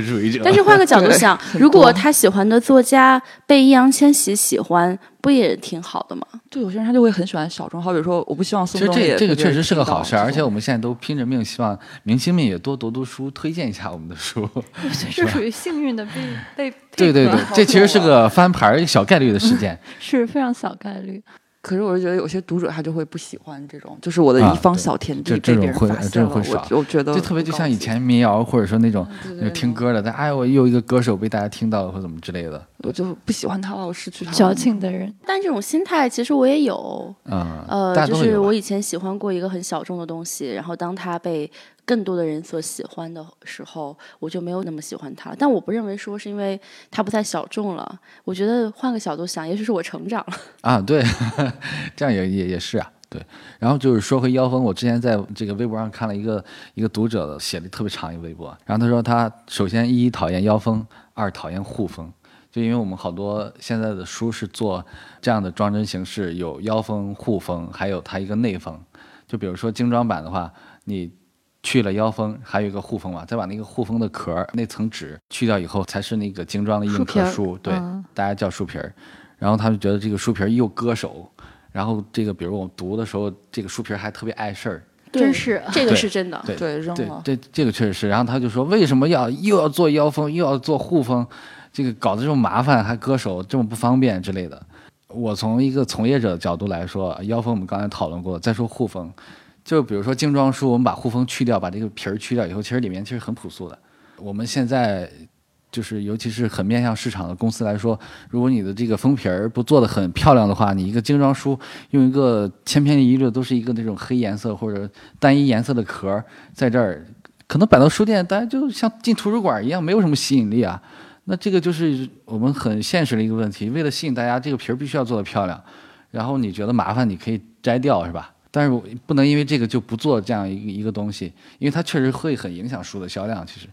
但是换个角度想，如果他喜欢的作家被易烊千玺喜欢，不也挺好的吗？对，有些人他就会很喜欢小众，好比说我不希望其实宋冬野这这个确实是个好事，而且我们现在都拼着命，希望明星们也多读读书，推荐一下我们的书。这属于幸运的被被对对对，这其实是个翻牌儿，小概率的事件。是非常小概率。可是我是觉得有些读者他就会不喜欢这种，就是我的啊一方小天地被别人种会这发现了，我我觉得就特别就像以前民谣，或者说那种听歌的，但哎，我又一个歌手被大家听到了，或怎么之类的。我就不喜欢他了，我失去他。矫情的人，但这种心态其实我也有，嗯，呃，就是我以前喜欢过一个很小众的东西，然后当他被更多的人所喜欢的时候，我就没有那么喜欢它。但我不认为说是因为它不再小众了，我觉得换个角度想，也许是我成长了。啊，对，这样也也也是啊，对。然后就是说回妖风，我之前在这个微博上看了一个一个读者写的特别长一个微博，然后他说他首先一讨厌妖风，二讨厌护风，就因为我们好多现在的书是做这样的装帧形式，有妖风、护风，还有它一个内封。就比如说精装版的话，你去了腰封，还有一个护封嘛，再把那个护封的壳儿那层纸去掉以后，才是那个精装的硬壳书，对，嗯大家叫书皮儿。然后他们觉得这个书皮儿又割手，然后这个比如我读的时候，这个书皮儿还特别碍事儿。真是这个是真的。对对扔了，对这这个确实是。然后他就说，为什么要又要做腰封，又要做护封，这个搞得这么麻烦，还割手，这么不方便之类的。我从一个从业者的角度来说，腰封我们刚才讨论过，再说护风，就比如说精装书，我们把护封去掉，把这个皮儿去掉以后，其实里面其实很朴素的。我们现在就是，尤其是很面向市场的公司来说，如果你的这个封皮儿不做的很漂亮的话，你一个精装书用一个千篇一律都是一个那种黑颜色或者单一颜色的壳儿在这儿，可能摆到书店，大家就像进图书馆一样，没有什么吸引力啊。那这个就是我们很现实的一个问题，为了吸引大家，这个皮儿必须要做得漂亮。然后你觉得麻烦，你可以摘掉，是吧？但是我不能因为这个就不做这样一个一个东西，因为它确实会很影响书的销量。其实，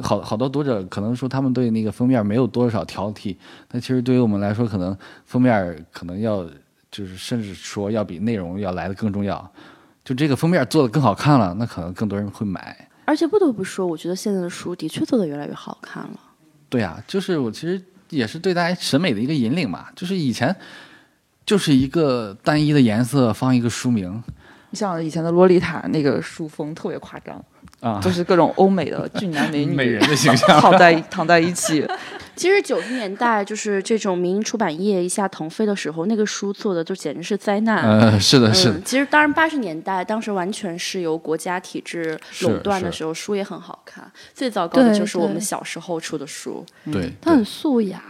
好好多读者可能说他们对那个封面没有多少挑剔，但其实对于我们来说，可能封面可能要就是甚至说要比内容要来的更重要。就这个封面做的更好看了，那可能更多人会买。而且不得不说，我觉得现在的书的确做的越来越好看了。对啊、就是我其实也是对大家审美的一个引领嘛。就是以前就是一个单一的颜色放一个书名你像以前的洛丽塔那个书封特别夸张，啊，就是各种欧美的俊男美女 美人的形象。躺在躺在一起，其实九十年代就是这种民营出版业一下腾飞的时候，那个书做的就简直是灾难。呃，是的，是的嗯，，其实当然八十年代当时完全是由国家体制垄断的时候，书也很好看。最糟糕的就是我们小时候出的书。对，它很素雅。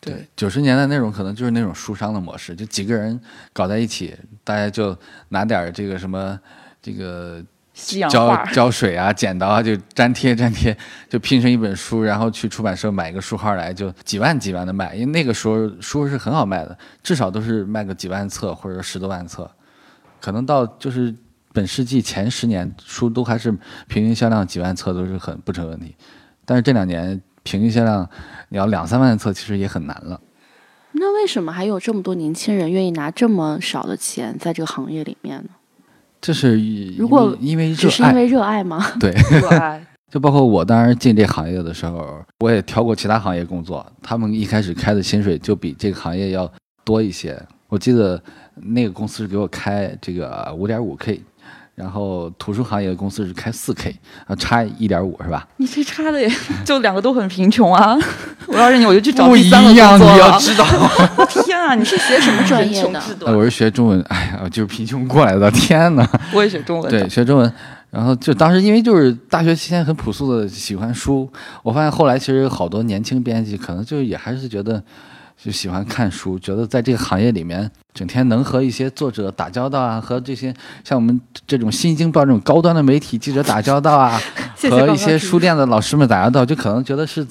对，九十年代那种可能就是那种书商的模式，就几个人搞在一起，大家就拿点儿这个什么这个胶胶水啊、剪刀啊，就粘贴粘贴，就拼成一本书，然后去出版社买一个书号来，就几万几万的卖，因为那个时候书是很好卖的，至少都是卖个几万册或者十多万册，可能到就是本世纪前十年，书都还是平均销量几万册都是很不成问题，但是这两年平均销量你要两三万册，其实也很难了。那为什么还有这么多年轻人愿意拿这么少的钱在这个行业里面呢？这是因如果因为热爱，只是因为热爱吗？对，热爱。就包括我当时进这行业的时候，我也挑过其他行业工作，他们一开始开的薪水就比这个行业要多一些。我记得那个公司是给我开这个五点五 K，然后图书行业的公司是开四 K，啊，差一点五是吧？你这差的也就两个都很贫穷啊！我要是你，我就去找不一第三个样，你工作了。要知道。天啊，你是学什么专业的？我是学中文，哎呀，就是贫穷过来的，天哪！我也学中文。对，学中文。然后就当时因为就是大学期间很朴素的喜欢书，我发现后来其实好多年轻编辑可能就也还是觉得就喜欢看书，觉得在这个行业里面整天能和一些作者打交道啊，和这些像我们这种新京报这种高端的媒体记者打交道啊，和一些书店的老师们打交道，就可能觉得是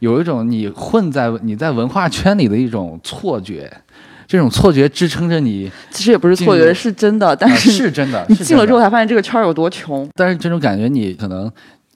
有一种你混在你在文化圈里的一种错觉。这种错觉支撑着你。其实也不是错觉，是真的。但是是真的，你进了之后才发现这个圈有多穷。但是这种感觉你可能。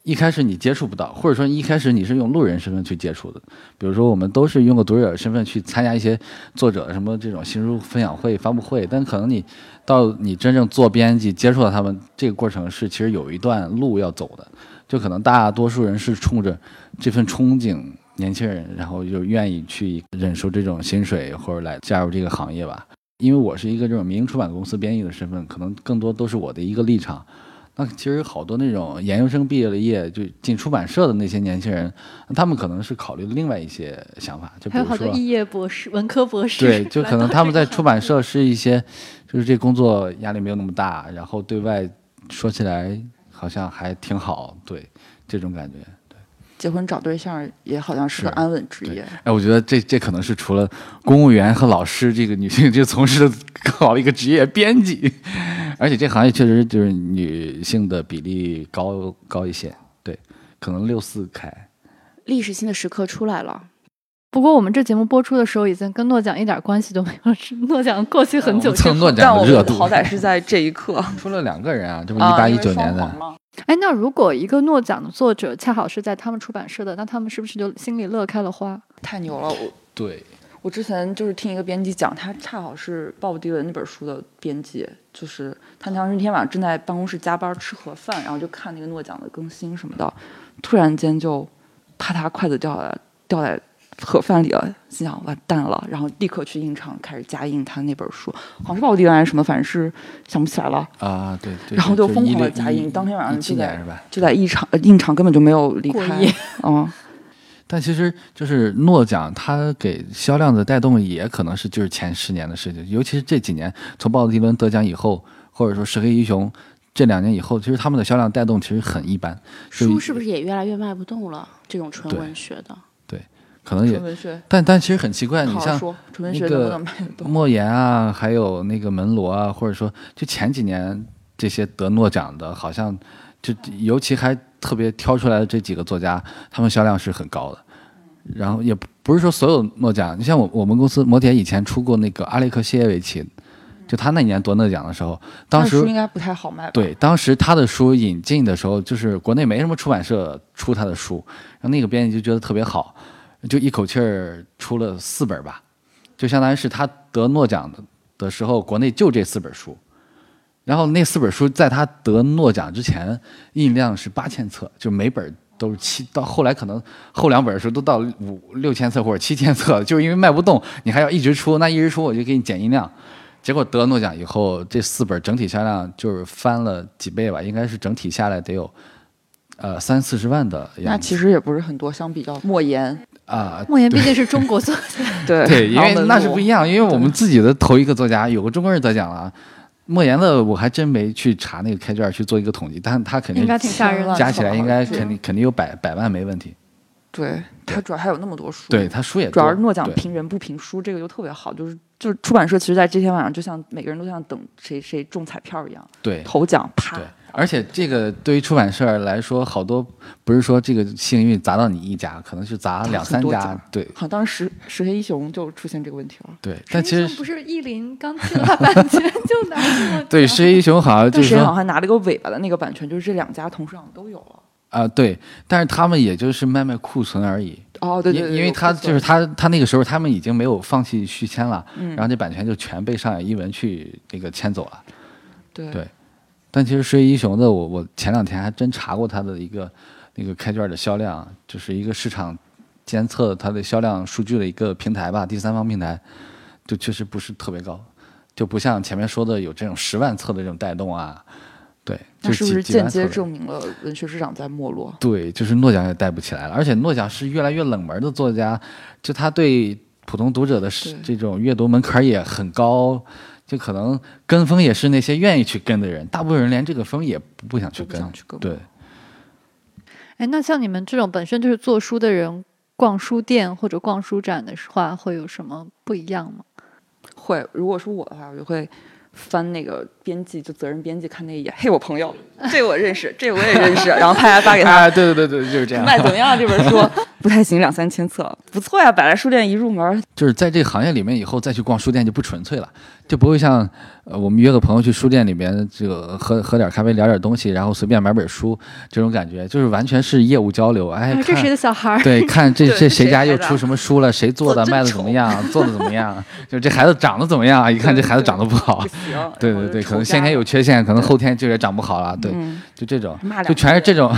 一开始你接触不到，或者说一开始你是用路人身份去接触的，比如说我们都是用个读者身份去参加一些作者什么这种新书分享会、发布会，但可能你到你真正做编辑接触到他们，这个过程是其实有一段路要走的，就可能大多数人是冲着这份憧憬，年轻人，然后就愿意去忍受这种薪水或者来加入这个行业吧。因为我是一个这种民营出版公司编译的身份，可能更多都是我的一个立场。那其实好多那种研究生毕业了业就进出版社的那些年轻人，他们可能是考虑另外一些想法，就比如说，还有好多肄业博士、文科博士，对，就可能 他们在出版社是一些，就是这工作压力没有那么大，然后对外说起来好像还挺好，对，这种感觉。结婚找对象也好像是个安稳职业。哎，我觉得这这可能是除了公务员和老师这个女性 就从事的更好的一个职业，编辑。而且这行业确实就是女性的比例高高一些，对，可能六四开。历史性的时刻出来了，不过我们这节目播出的时候已经跟诺奖一点关系都没有，诺奖过去很久。蹭诺奖的热度，好 歹是在这一刻出了两个人啊，这不一八一九年的。哎，那如果一个诺奖的作者恰好是在他们出版社的，那他们是不是就心里乐开了花？太牛了！我对，我之前就是听一个编辑讲，他恰好是鲍勃迪伦那本书的编辑，就是他当时那天晚上正在办公室加班吃盒饭，然后就看那个诺奖的更新什么的，突然间就啪嗒筷子掉下来，掉在。盒饭里了，心想完蛋了，然后立刻去印厂开始加印他那本书，好像是《暴迪还是什么，反正是想不起来了啊。对，对然后就疯狂的加印，当天晚上就在就在印厂，印厂根本就没有离开。嗯，但其实就是诺奖，它给销量的带动也可能是就是前十年的事情，尤其是这几年，从鲍迪伦得奖以后，或者说石黑一雄这两年以后，其实他们的销量带动其实很一般。书是不是也越来越卖不动了？这种纯文学的。可能也，但但其实很奇怪，你像那个莫言啊，还有那个门罗啊，或者说就前几年这些得诺奖的，好像就尤其还特别挑出来的这几个作家，他们销量是很高的。然后也不是说所有诺奖，你像我我们公司摩铁以前出过那个阿列克谢耶维奇，就他那年夺诺奖的时候，当时应该不太好卖。对，当时他的书引进的时候，就是国内没什么出版社出他的书，然后那个编辑就觉得特别好。就一口气儿出了四本吧，就相当于是他得诺奖的的时候，国内就这四本书。然后那四本书在他得诺奖之前，印量是八千册，就每本都是七。到后来可能后两本书都到五六千册或者七千册，就是因为卖不动，你还要一直出，那一直出我就给你减印量。结果得诺奖以后，这四本整体销量就是翻了几倍吧，应该是整体下来得有呃三四十万的样子。那其实也不是很多，相比较莫言。啊，莫言毕竟是中国作家，对对，因为那是不一样，因为我们自己的头一个作家有个中国人得奖了，莫言的我还真没去查那个开卷去做一个统计，但他肯定应该挺吓人的，加起来应该肯定肯定有百百万没问题。对他主要还有那么多书，对他书也主要是诺奖评人不评书，这个就特别好，就是就是出版社其实，在这天晚上就像每个人都像等谁谁中彩票一样，对头奖啪。而且这个对于出版社来说，好多不是说这个幸运砸到你一家，可能是砸两三家。对，好，当时石黑一雄就出现这个问题了。对，但其实不是意林刚签了版权就拿对，石黑一雄好像就是好像拿了个尾巴的那个版权，就是这两家同时好像都有了。啊，对，但是他们也就是卖卖库存而已。哦，对对对，因为他就是他他那个时候他们已经没有放弃续签了，然后这版权就全被上海译文去那个签走了。对对。但其实水一雄的，我我前两天还真查过他的一个那个开卷的销量，就是一个市场监测它的销量数据的一个平台吧，第三方平台，就确实不是特别高，就不像前面说的有这种十万册的这种带动啊。对，那是不是间接证明了文学市场在没落？对，就是诺奖也带不起来了，而且诺奖是越来越冷门的作家，就他对普通读者的这种阅读门槛也很高。就可能跟风也是那些愿意去跟的人，大部分人连这个风也不想去跟。对。哎，那像你们这种本身就是做书的人，逛书店或者逛书展的话，会有什么不一样吗？会，如果是我的话，我就会翻那个编辑，就责任编辑看那一页。嘿，我朋友，这我认识，这我也认识，然后拍来发给他。对对对对，就是这样。卖怎么样？这本书不不太行，两三千册不错呀。百来书店一入门，就是在这个行业里面以后再去逛书店就不纯粹了，就不会像呃我们约个朋友去书店里面这个喝喝点咖啡聊点东西，然后随便买本书这种感觉，就是完全是业务交流。哎，啊这谁的小孩？对，看这 这谁家又出什么书了，谁做的卖的怎么样，做的怎么样，就这孩子长得怎么样，一看这孩子长得不好。对对 对，可能先天有缺陷，可能后天就也长不好了。对，嗯，就这种，就全是这种。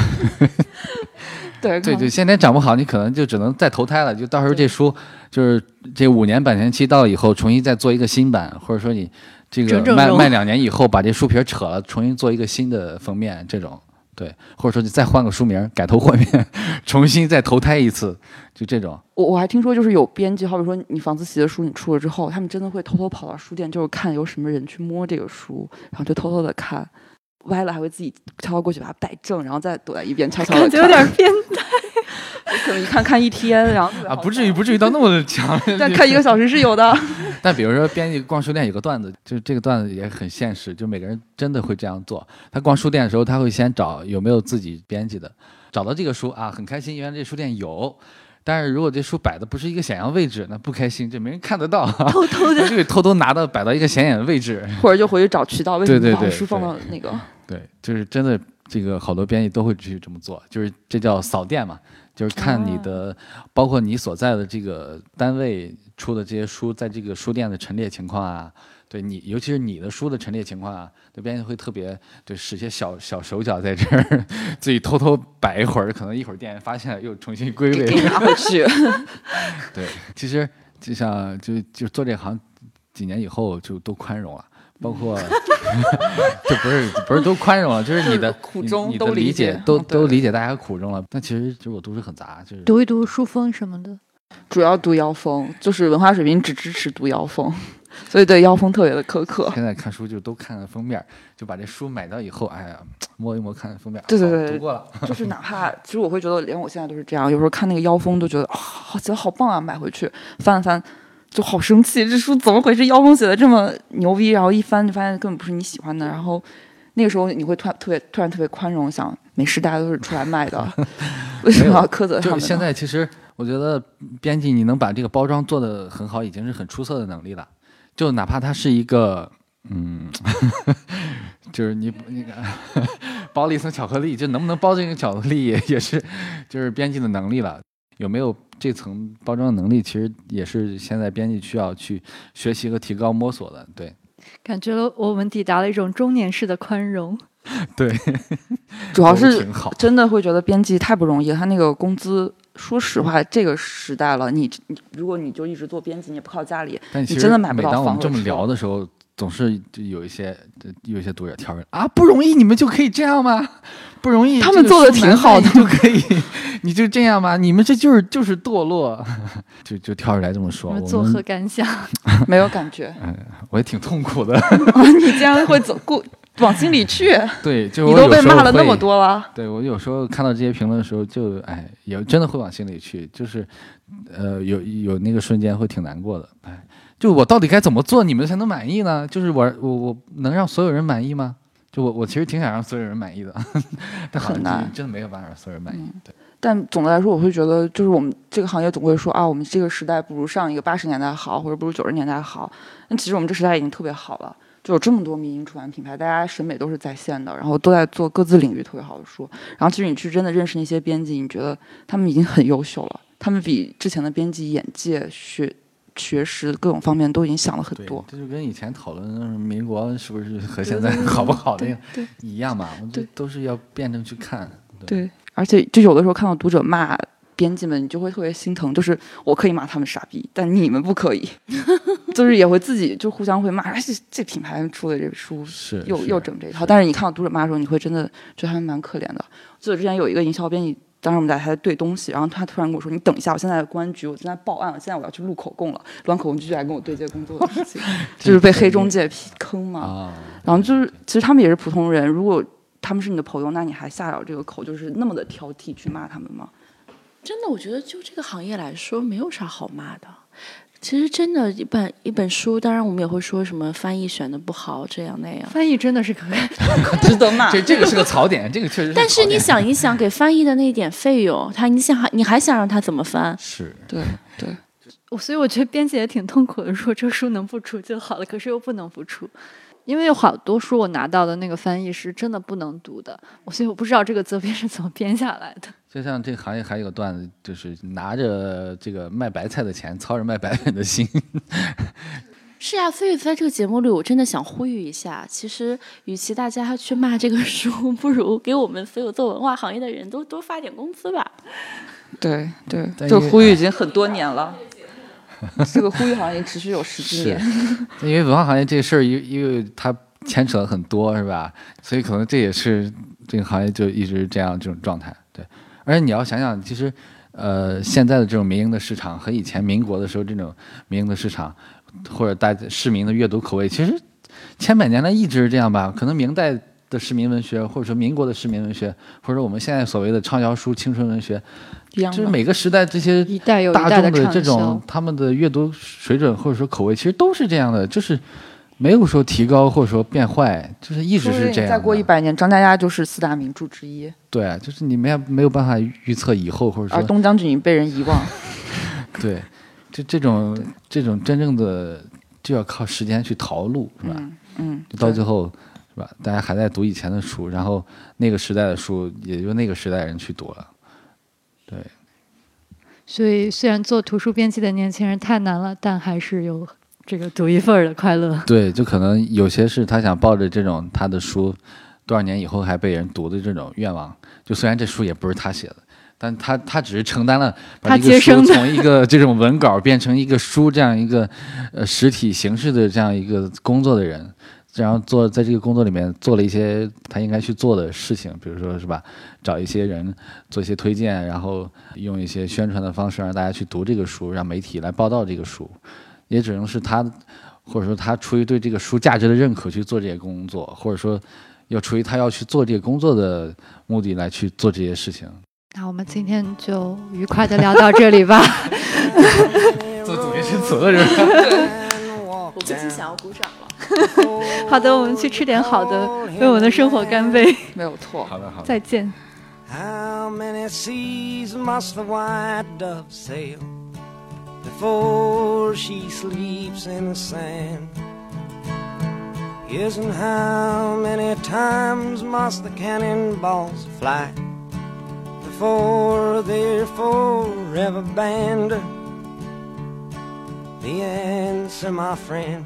对对对，先天长不好，你可能就只能再投胎了。就到时候这书就是这五年版权期到了以后，重新再做一个新版，或者说你这个卖卖两年以后，把这书皮儿扯了，重新做一个新的封面，这种对，或者说你再换个书名，改头换面，重新再投胎一次，就这种。我我还听说，就是有编辑，好比说你房思琪的书你出了之后，他们真的会偷偷跑到书店，就是看有什么人去摸这个书，然后就偷偷的看，歪了还会自己悄悄过去把它摆正，然后再躲在一边悄悄的感觉有点 变态。可能一看看一天，然后啊，不至于不至于到那么强。但看一个小时是有的。但比如说编辑逛书店有个段子，就是这个段子也很现实，就每个人真的会这样做。他逛书店的时候，他会先找有没有自己编辑的，找到这个书啊，很开心，原来这书店有。但是如果这书摆的不是一个显阳位置，那不开心，这没人看得到，偷偷的就给偷偷拿到摆到一个显眼的位置。或者就回去找渠道，为什么把书放到那个？对，就是真的，这个好多编辑都会去这么做，就是这叫扫店嘛，就是看你的，包括你所在的这个单位出的这些书，在这个书店的陈列情况啊，对你，尤其是你的书的陈列情况啊，对编辑会特别对使些小小手脚在这儿，自己偷偷摆一会儿，可能一会儿店员发现了又重新归位。拿回去。对，其实就像就就做这行几年以后就都宽容了。包括，就不是不是都宽容了，就是你的苦你衷都理你的理解都都理解大家苦衷了。但其实就是我读书很杂，就是读一读书风什么的。主要读妖风，就是文化水平只支持读妖风，所以对腰封特别的苛刻。现在看书就都看看封面，就把这书买到以后，哎呀，摸一摸看看封面，对对对读过了。就是 哪怕，其实我会觉得，连我现在都是这样。有时候看那个妖风，都觉得啊，好写的好棒啊，买回去翻了翻，就好生气，这书怎么回事？妖风写的这么牛逼，然后一翻就发现根本不是你喜欢的。然后那个时候你会突然特别突然特别宽容，想没事，大家都是出来卖的，为什么要苛责他们呢？就现在，其实我觉得编辑你能把这个包装做得很好，已经是很出色的能力了。就哪怕它是一个，嗯，就是你那个包了一层巧克力，就能不能包这个巧克力也也是，就是编辑的能力了。有没有这层包装的能力，其实也是现在编辑需要去学习和提高、摸索的。对感觉我们抵达了一种中年式的宽容。对，主要是。真的会觉得编辑太不容易了，他那个工资。说实话，这个时代了，你你如果你就一直做编辑，你也不靠家里，但你真的买不到每当我们这么聊的时候，总是就有一些有一些读者跳出来啊，不容易，你们就可以这样吗？不容易，他们做得这个书难挺好的就可以，你就这样吗？你们这就是就是堕落，就就跳出来这么说。我你们作何感想？没有感觉。我也挺痛苦的，你竟然会走过往心里 去，对，就你都被骂了那么多了。对我有时候看到这些评论的时候就，哎，也真的会往心里去，就是，呃，有有那个瞬间会挺难过的，哎，就我到底该怎么做，你们才能满意呢？就是我我我能让所有人满意吗？就我我其实挺想让所有人满意的，但很难真的没有办法让所有人满意。对，但总的来说，我会觉得，就是我们这个行业总会说啊，我们这个时代不如上一个八十年代好，或者不如九十年代好。那其实我们这时代已经特别好了，就有这么多民营出版品牌，大家审美都是在线的，然后都在做各自领域特别好的书。然后其实你去真的认识那些编辑，你觉得他们已经很优秀了，他们比之前的编辑眼界、学学识各种方面都已经想了很多。，这就跟以前讨论民国是不是 和现在好不好的对一样嘛？我这对都是要辩证去看。对，而且就有的时候看到读者骂编辑们，你就会特别心疼。就是我可以骂他们傻逼，但你们不可以，就是也会自己就互相会骂，哎，这这品牌出的这个书是又是又整这一套。但是你看到读者骂的时候，你会真的觉得他们蛮可怜的。记得之前有一个营销编辑。当时我们俩还在对东西，然后他突然跟我说：“你等一下，我现在在公安局，我现在报案了，现在我要去录口供了。录完口供继续来跟我对接工作的事情，就是被黑中介坑嘛。啊，然后就是，其实他们也是普通人，如果他们是你的朋友，那你还下了这个口，就是那么的挑剔去骂他们吗？真的，我觉得就这个行业来说，没有啥好骂的。其实真的，一本一本书，当然我们也会说什么翻译选的不好，这样那样。翻译真的是可 值得骂。这这个是个槽点，这个确实。但是你想一想，给翻译的那一点费用，他你想还你还想让他怎么翻？是对对。我所以我觉得编辑也挺痛苦的，说这书能不出就好了，可是又不能不出。因为有好多书我拿到的那个翻译是真的不能读的，所以我不知道这个责编是怎么编下来的。就像这个行业还有个段子，就是拿着这个卖白菜的钱，操着卖白粉的心。是呀，所以在这个节目里，我真的想呼吁一下，其实与其大家去骂这个书，不如给我们所有做文化行业的人都多发点工资吧。对对，这个呼吁已经很多年了。这个呼吁好像也持续有十几年，因为文化行业这事儿，因因为它牵扯了很多，是吧？所以可能这也是这个行业就一直这样这种状态。对，而且你要想想，其实，呃，现在的这种民营的市场和以前民国的时候这种民营的市场，或者大市民的阅读口味，其实千百年来一直是这样吧？可能明代。的市民文学，或者说民国的市民文学，或者说我们现在所谓的畅销书、青春文学，就是每个时代这些大众的这种他们的阅读水准或者说口味，其实都是这样的，就是没有说提高或者说变坏，就是一直是这样。再过一百年，张嘉佳就是四大名著之一。对，就是你们也没有办法预测以后，或者说而东将军被人遗忘。对，就这种这种真正的就要靠时间去淘路，是吧？嗯，到最后。是吧？大家还在读以前的书，然后那个时代的书也就那个时代人去读了，对。所以，虽然做图书编辑的年轻人太难了，但还是有这个独一份儿的快乐。对，就可能有些是他想抱着这种他的书多少年以后还被人读的这种愿望。就虽然这书也不是他写的，但他他只是承担了把这个书从一个这种文稿变成一个书这样一个呃实体形式的这样一个工作的人。然后做在这个工作里面做了一些他应该去做的事情，比如说是吧，找一些人做一些推荐，然后用一些宣传的方式让大家去读这个书，让媒体来报道这个书，也只能是他或者说他出于对这个书价值的认可去做这些工作，或者说要出于他要去做这个工作的目的来去做这些事情。那我们今天就愉快的聊到这里吧。做主持词了是吧？我不禁想要鼓掌了。好的，我们去吃点好的，为我们的生活干杯。没有错。好的，好的。再见。How many seas must the white dove sail before she sleeps in the sand? Yes, and how many times must the cannonballs fly before they're forever banned? The answer, my friend